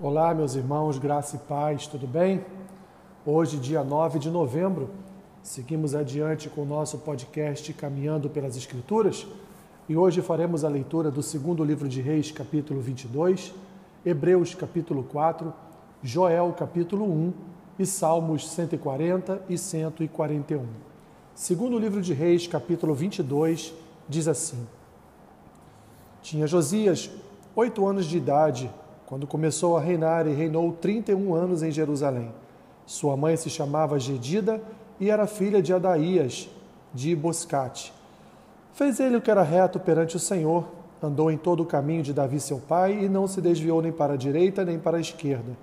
Olá, meus irmãos, graça e paz, tudo bem? Hoje, dia 9 de novembro, seguimos adiante com o nosso podcast Caminhando pelas Escrituras e hoje faremos a leitura do segundo livro de Reis, capítulo 22, Hebreus, capítulo 4, Joel, capítulo 1 e Salmos 140 e 141. Segundo livro de Reis, capítulo 22, diz assim: Tinha Josias oito anos de idade quando começou a reinar e reinou 31 anos em Jerusalém. Sua mãe se chamava Gedida e era filha de Adaías, de Boscate. Fez ele o que era reto perante o Senhor, andou em todo o caminho de Davi seu pai e não se desviou nem para a direita nem para a esquerda.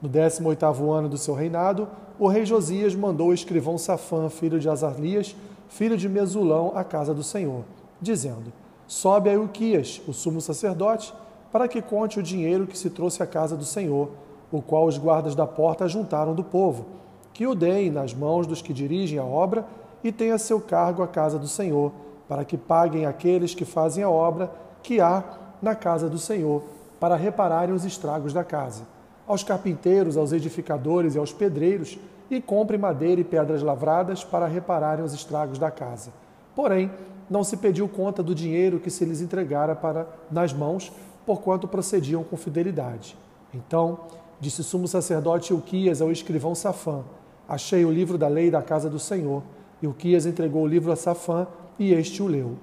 No 18º ano do seu reinado, o rei Josias mandou o escrivão Safã, filho de Azarlias, filho de Mesulão, à casa do Senhor, dizendo: Sobe a Euquias, o sumo sacerdote, para que conte o dinheiro que se trouxe à casa do Senhor, o qual os guardas da porta juntaram do povo, que o deem nas mãos dos que dirigem a obra e tenha seu cargo a casa do Senhor, para que paguem aqueles que fazem a obra que há na casa do Senhor, para repararem os estragos da casa. Aos carpinteiros, aos edificadores e aos pedreiros, e compre madeira e pedras lavradas para repararem os estragos da casa. Porém, não se pediu conta do dinheiro que se lhes entregara para nas mãos porquanto procediam com fidelidade. Então, disse o sumo sacerdote Ilquias ao escrivão Safã: Achei o livro da lei da casa do Senhor. Ilquias entregou o livro a Safã e este o leu.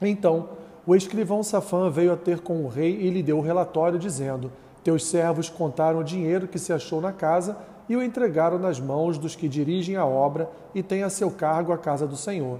Então, o escrivão Safã veio a ter com o rei e lhe deu o relatório, dizendo: Teus servos contaram o dinheiro que se achou na casa e o entregaram nas mãos dos que dirigem a obra e têm a seu cargo a casa do Senhor.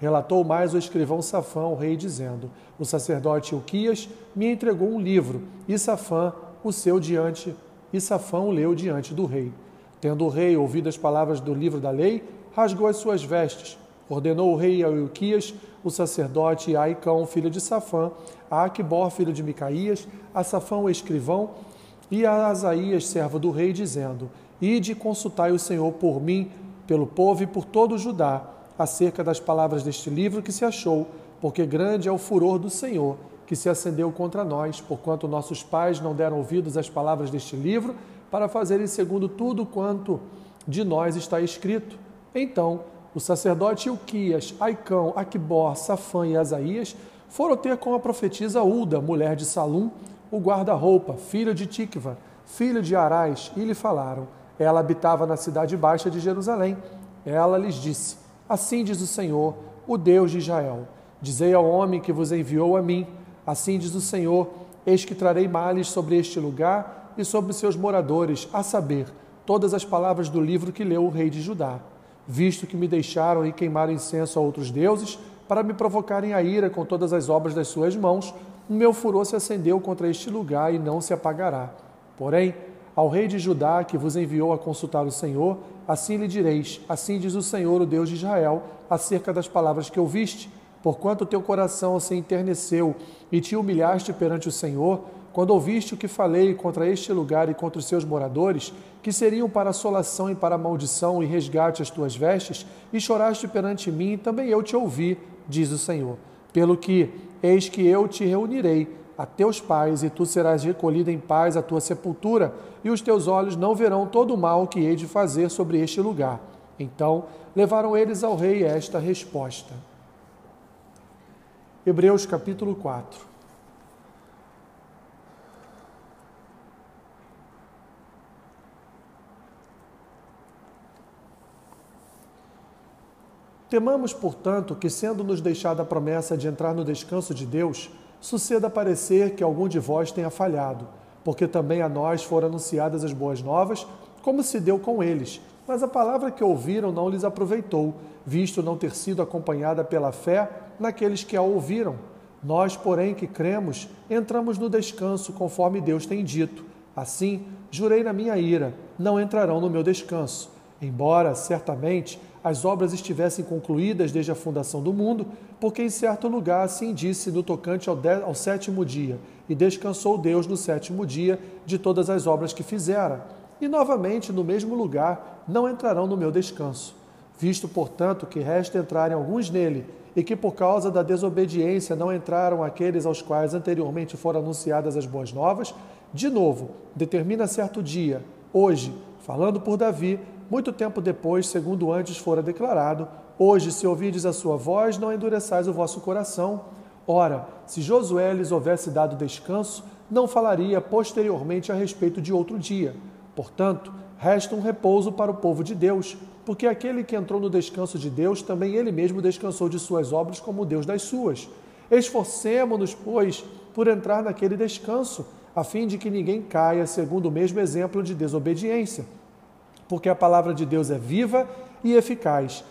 Relatou mais o escrivão Safã ao rei, dizendo: O sacerdote Ilquias me entregou um livro, e Safã o seu diante, e Safã o leu diante do rei. Tendo o rei ouvido as palavras do livro da lei, rasgou as suas vestes. Ordenou o rei a Ilquias, o sacerdote, Aicão, filho de Safã, a Aquibor, filho de Micaías, a Safã, o escrivão, e a Asaías, servo do rei, dizendo: Ide consultai o Senhor por mim, pelo povo e por todo o Judá acerca das palavras deste livro que se achou, porque grande é o furor do Senhor que se acendeu contra nós, porquanto nossos pais não deram ouvidos às palavras deste livro, para fazerem segundo tudo quanto de nós está escrito. Então, o sacerdote Ilquias, Aicão, Aquibor, Safã e Asaías foram ter com a profetisa Ulda, mulher de Salum, o guarda-roupa, filho de Tikva, filho de Arás, e lhe falaram. Ela habitava na cidade baixa de Jerusalém. Ela lhes disse: Assim diz o Senhor, o Deus de Israel: Dizei ao homem que vos enviou a mim: Assim diz o Senhor: Eis que trarei males sobre este lugar e sobre seus moradores, a saber, todas as palavras do livro que leu o rei de Judá. Visto que me deixaram e queimaram incenso a outros deuses, para me provocarem a ira com todas as obras das suas mãos, o meu furor se acendeu contra este lugar e não se apagará. Porém, ao rei de Judá, que vos enviou a consultar o Senhor, assim lhe direis: Assim diz o Senhor, o Deus de Israel, acerca das palavras que ouviste. Porquanto teu coração se enterneceu e te humilhaste perante o Senhor, quando ouviste o que falei contra este lugar e contra os seus moradores, que seriam para assolação e para maldição e resgate as tuas vestes, e choraste perante mim, também eu te ouvi, diz o Senhor. Pelo que, eis que eu te reunirei a teus pais, e tu serás recolhido em paz à tua sepultura, e os teus olhos não verão todo o mal que hei de fazer sobre este lugar. Então levaram eles ao rei esta resposta. Hebreus capítulo 4. Temamos, portanto, que, sendo-nos deixada a promessa de entrar no descanso de Deus, suceda parecer que algum de vós tenha falhado, porque também a nós foram anunciadas as boas novas, como se deu com eles. Mas a palavra que ouviram não lhes aproveitou, visto não ter sido acompanhada pela fé naqueles que a ouviram. Nós, porém, que cremos, entramos no descanso, conforme Deus tem dito. Assim, jurei na minha ira: não entrarão no meu descanso. Embora, certamente, as obras estivessem concluídas desde a fundação do mundo, porque em certo lugar assim disse no tocante ao, de, ao sétimo dia, e descansou Deus no sétimo dia de todas as obras que fizera. E novamente, no mesmo lugar, não entrarão no meu descanso. Visto, portanto, que resta entrarem alguns nele, e que por causa da desobediência não entraram aqueles aos quais anteriormente foram anunciadas as boas novas, De novo, determina certo dia, hoje, falando por Davi, muito tempo depois, segundo antes fora declarado: Hoje, se ouvides a sua voz, não endureçais o vosso coração. Ora, se Josué lhes houvesse dado descanso, não falaria posteriormente a respeito de outro dia. Portanto, resta um repouso para o povo de Deus, porque aquele que entrou no descanso de Deus, também ele mesmo descansou de suas obras como Deus das suas. Esforcemo-nos, pois, por entrar naquele descanso, a fim de que ninguém caia segundo o mesmo exemplo de desobediência. Porque a palavra de Deus é viva e eficaz,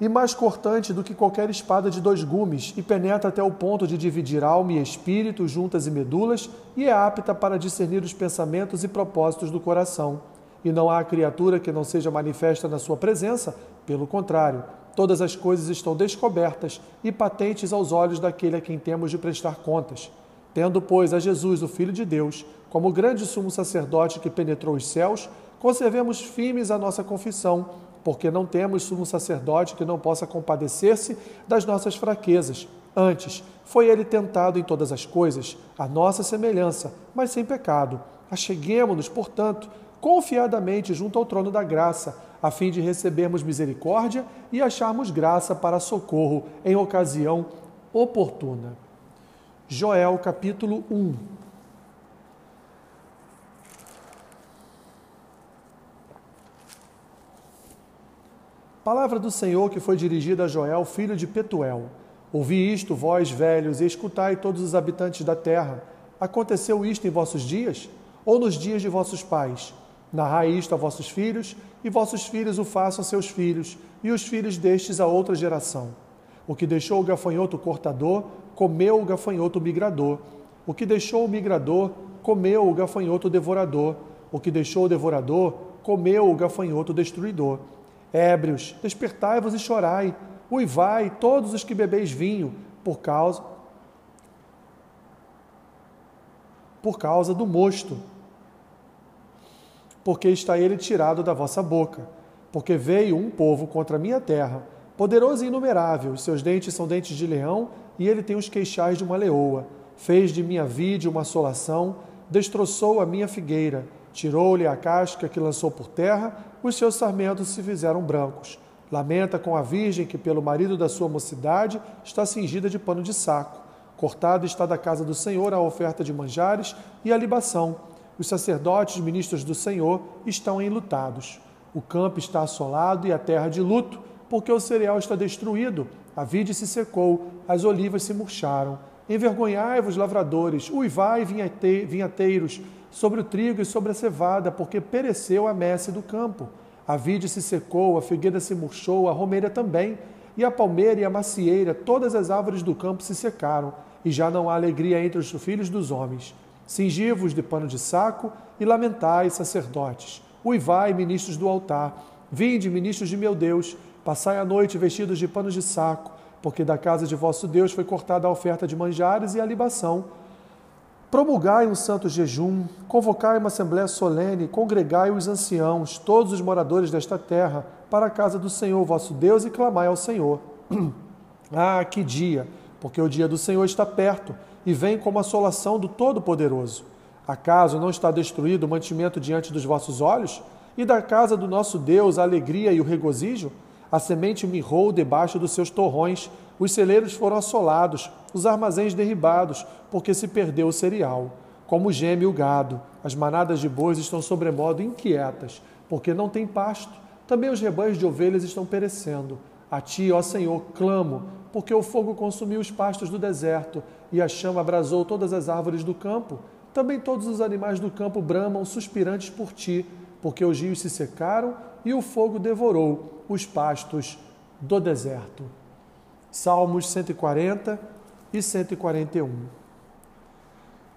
e mais cortante do que qualquer espada de dois gumes, e penetra até o ponto de dividir alma e espírito, juntas e medulas, e é apta para discernir os pensamentos e propósitos do coração e não há criatura que não seja manifesta na sua presença, pelo contrário, todas as coisas estão descobertas e patentes aos olhos daquele a quem temos de prestar contas. Tendo, pois, a Jesus, o Filho de Deus, como grande sumo sacerdote que penetrou os céus, conservemos firmes a nossa confissão, porque não temos sumo sacerdote que não possa compadecer-se das nossas fraquezas. Antes, foi ele tentado em todas as coisas, a nossa semelhança, mas sem pecado. Acheguemo-nos, portanto, confiadamente junto ao trono da graça, a fim de recebermos misericórdia e acharmos graça para socorro em ocasião oportuna. Joel capítulo 1. Palavra do Senhor que foi dirigida a Joel, filho de Petuel. Ouvi isto, vós velhos, e escutai todos os habitantes da terra. Aconteceu isto em vossos dias? Ou nos dias de vossos pais? Narrai isto a vossos filhos, e vossos filhos o façam a seus filhos, e os filhos destes a outra geração. O que deixou o gafanhoto cortador, comeu o gafanhoto migrador. O que deixou o migrador, comeu o gafanhoto devorador. O que deixou o devorador, comeu o gafanhoto destruidor. Ébrios, despertai-vos e chorai. Uivai, todos os que bebeis vinho, por causa por causa do mosto porque está ele tirado da vossa boca. Porque veio um povo contra a minha terra, poderoso e inumerável, seus dentes são dentes de leão, e ele tem os queixais de uma leoa. Fez de minha vide uma assolação, destroçou a minha figueira, tirou-lhe a casca que lançou por terra, os seus sarmentos se fizeram brancos. Lamenta com a virgem que, pelo marido da sua mocidade, está cingida de pano de saco. Cortada está da casa do Senhor a oferta de manjares e a libação os sacerdotes, ministros do Senhor, estão enlutados. O campo está assolado e a terra de luto, porque o cereal está destruído, a vide se secou, as olivas se murcharam. Envergonhai-vos, lavradores, uivai, vinhateiros, sobre o trigo e sobre a cevada, porque pereceu a messe do campo. A vide se secou, a figueira se murchou, a romeira também, e a palmeira e a macieira, todas as árvores do campo se secaram, e já não há alegria entre os filhos dos homens. Cingi-vos de pano de saco e lamentai, sacerdotes. Uivai, ministros do altar. Vinde, ministros de meu Deus. Passai a noite vestidos de panos de saco, porque da casa de vosso Deus foi cortada a oferta de manjares e a libação. Promulgai um santo jejum, convocai uma assembléia solene, congregai os anciãos, todos os moradores desta terra, para a casa do Senhor vosso Deus e clamai ao Senhor. ah, que dia! Porque o dia do Senhor está perto e vem como assolação do Todo-Poderoso. Acaso não está destruído o mantimento diante dos vossos olhos? E da casa do nosso Deus a alegria e o regozijo? A semente mirrou debaixo dos seus torrões, os celeiros foram assolados, os armazéns derribados, porque se perdeu o cereal. Como geme o gado, as manadas de bois estão sobremodo inquietas, porque não tem pasto. Também os rebanhos de ovelhas estão perecendo. A ti, ó Senhor, clamo, porque o fogo consumiu os pastos do deserto e a chama abrasou todas as árvores do campo. Também todos os animais do campo bramam suspirantes por ti, porque os rios se secaram e o fogo devorou os pastos do deserto. Salmos 140 e 141.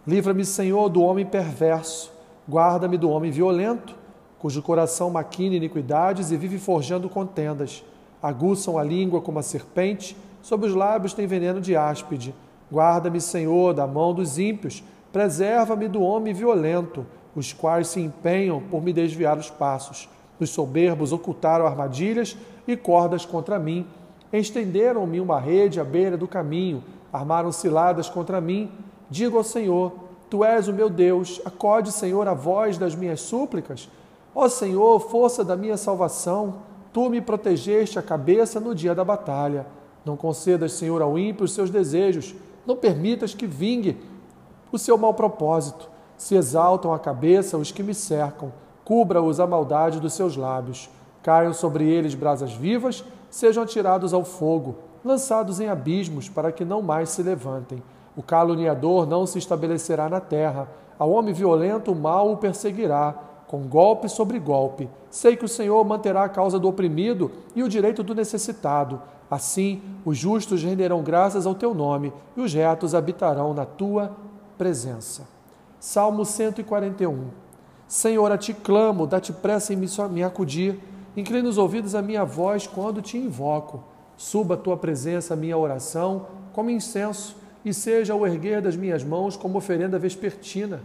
Livra-me, Senhor, do homem perverso, guarda-me do homem violento, cujo coração maquina iniquidades e vive forjando contendas. Aguçam a língua como a serpente Sob os lábios tem veneno de áspide. Guarda-me, Senhor, da mão dos ímpios. Preserva-me do homem violento, os quais se empenham por me desviar os passos. Os soberbos ocultaram armadilhas e cordas contra mim. Estenderam-me uma rede à beira do caminho, armaram ciladas contra mim. Digo ao Senhor: Tu és o meu Deus, acode, Senhor, a voz das minhas súplicas. Ó Senhor, força da minha salvação, tu me protegeste a cabeça no dia da batalha. Não concedas, Senhor, ao ímpio os seus desejos, não permitas que vingue o seu mau propósito. Se exaltam a cabeça os que me cercam, cubra-os a maldade dos seus lábios. Caiam sobre eles brasas vivas, sejam atirados ao fogo, lançados em abismos, para que não mais se levantem. O caluniador não se estabelecerá na terra. Ao homem violento o mal o perseguirá, com golpe sobre golpe. Sei que o Senhor manterá a causa do oprimido e o direito do necessitado. Assim, os justos renderão graças ao teu nome e os retos habitarão na tua presença. Salmo 141. Senhor, a ti clamo, dá-te pressa em me acudir. Inclina os ouvidos à minha voz quando te invoco. Suba a tua presença a minha oração como incenso e seja o erguer das minhas mãos como oferenda vespertina.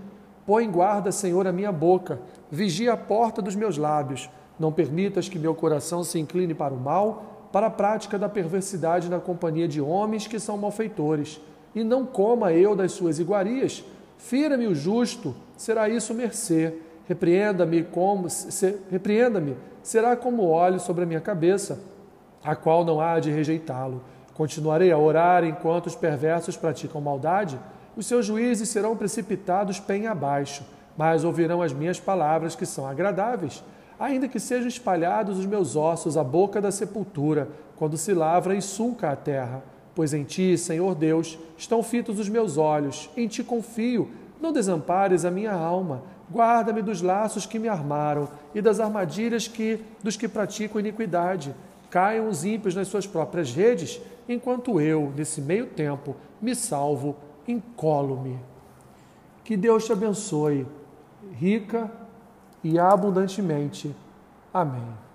Põe guarda, Senhor, a minha boca, vigia a porta dos meus lábios. Não permitas que meu coração se incline para o mal, para a prática da perversidade na companhia de homens que são malfeitores. E não coma eu das suas iguarias. Fira-me o justo, será isso mercê. Repreenda-me como se, repreenda-me, será como óleo sobre a minha cabeça, a qual não há de rejeitá-lo. Continuarei a orar enquanto os perversos praticam maldade? Os seus juízes serão precipitados bem abaixo, mas ouvirão as minhas palavras que são agradáveis. Ainda que sejam espalhados os meus ossos à boca da sepultura, quando se lavra e sulca a terra. Pois em ti, Senhor Deus, estão fitos os meus olhos, em ti confio. Não desampares a minha alma. Guarda-me dos laços que me armaram e das armadilhas que dos que praticam iniquidade. Caiam os ímpios nas suas próprias redes enquanto eu, nesse meio tempo, me salvo, incolo-me. Que Deus te abençoe, rica e abundantemente. Amém.